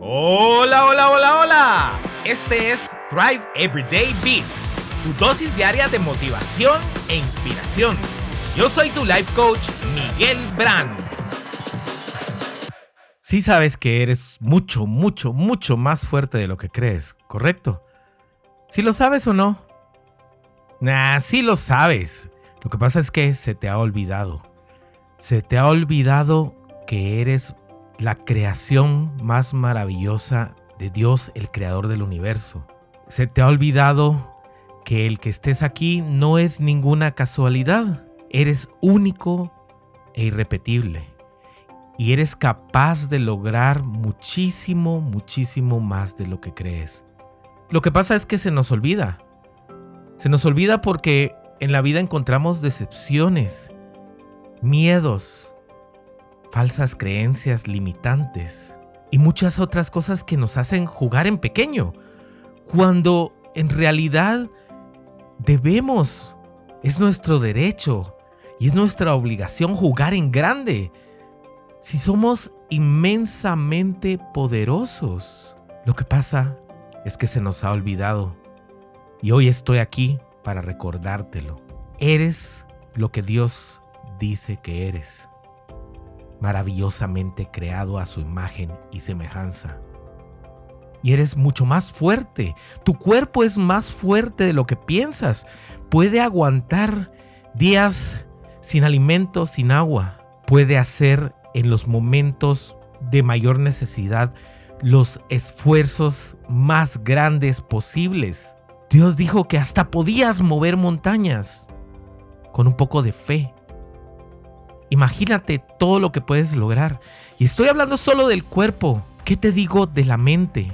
Hola, hola, hola, hola. Este es Thrive Everyday Beats, tu dosis diaria de motivación e inspiración. Yo soy tu life coach, Miguel Brand. Sí sabes que eres mucho, mucho, mucho más fuerte de lo que crees, ¿correcto? Si lo sabes o no. Nah, sí lo sabes. Lo que pasa es que se te ha olvidado. Se te ha olvidado que eres la creación más maravillosa de Dios, el creador del universo. Se te ha olvidado que el que estés aquí no es ninguna casualidad. Eres único e irrepetible. Y eres capaz de lograr muchísimo, muchísimo más de lo que crees. Lo que pasa es que se nos olvida. Se nos olvida porque en la vida encontramos decepciones, miedos, falsas creencias limitantes y muchas otras cosas que nos hacen jugar en pequeño, cuando en realidad debemos, es nuestro derecho y es nuestra obligación jugar en grande. Si somos inmensamente poderosos, lo que pasa es que se nos ha olvidado y hoy estoy aquí para recordártelo. Eres lo que Dios dice que eres maravillosamente creado a su imagen y semejanza. Y eres mucho más fuerte. Tu cuerpo es más fuerte de lo que piensas. Puede aguantar días sin alimento, sin agua. Puede hacer en los momentos de mayor necesidad los esfuerzos más grandes posibles. Dios dijo que hasta podías mover montañas con un poco de fe Imagínate todo lo que puedes lograr. Y estoy hablando solo del cuerpo. ¿Qué te digo de la mente?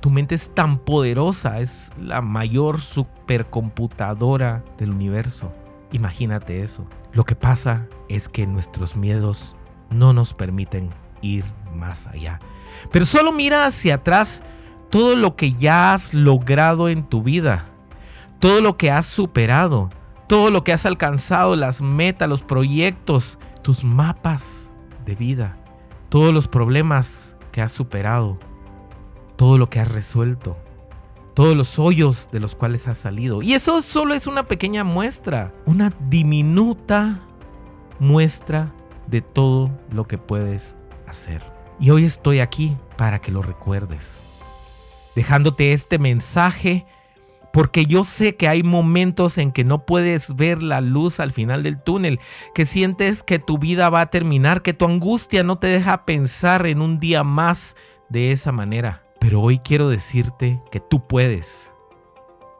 Tu mente es tan poderosa, es la mayor supercomputadora del universo. Imagínate eso. Lo que pasa es que nuestros miedos no nos permiten ir más allá. Pero solo mira hacia atrás todo lo que ya has logrado en tu vida, todo lo que has superado, todo lo que has alcanzado, las metas, los proyectos, tus mapas de vida, todos los problemas que has superado, todo lo que has resuelto, todos los hoyos de los cuales has salido. Y eso solo es una pequeña muestra, una diminuta muestra de todo lo que puedes hacer. Y hoy estoy aquí para que lo recuerdes, dejándote este mensaje porque yo sé que hay momentos en que no puedes ver la luz al final del túnel, que sientes que tu vida va a terminar, que tu angustia no te deja pensar en un día más de esa manera. Pero hoy quiero decirte que tú puedes,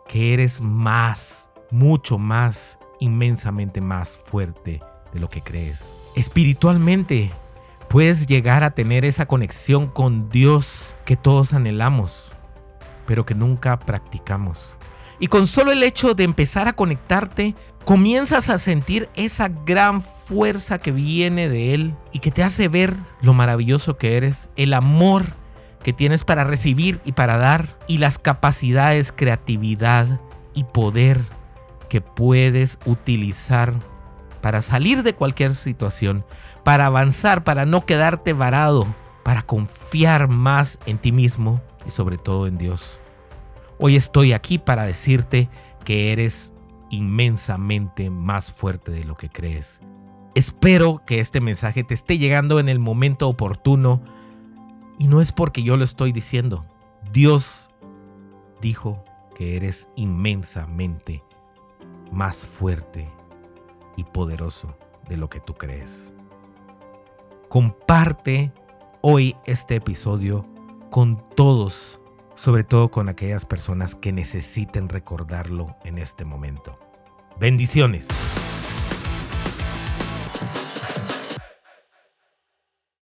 que eres más, mucho más, inmensamente más fuerte de lo que crees. Espiritualmente, puedes llegar a tener esa conexión con Dios que todos anhelamos pero que nunca practicamos. Y con solo el hecho de empezar a conectarte, comienzas a sentir esa gran fuerza que viene de Él y que te hace ver lo maravilloso que eres, el amor que tienes para recibir y para dar, y las capacidades, creatividad y poder que puedes utilizar para salir de cualquier situación, para avanzar, para no quedarte varado, para confiar más en ti mismo y sobre todo en Dios. Hoy estoy aquí para decirte que eres inmensamente más fuerte de lo que crees. Espero que este mensaje te esté llegando en el momento oportuno y no es porque yo lo estoy diciendo. Dios dijo que eres inmensamente más fuerte y poderoso de lo que tú crees. Comparte hoy este episodio con todos sobre todo con aquellas personas que necesiten recordarlo en este momento. Bendiciones.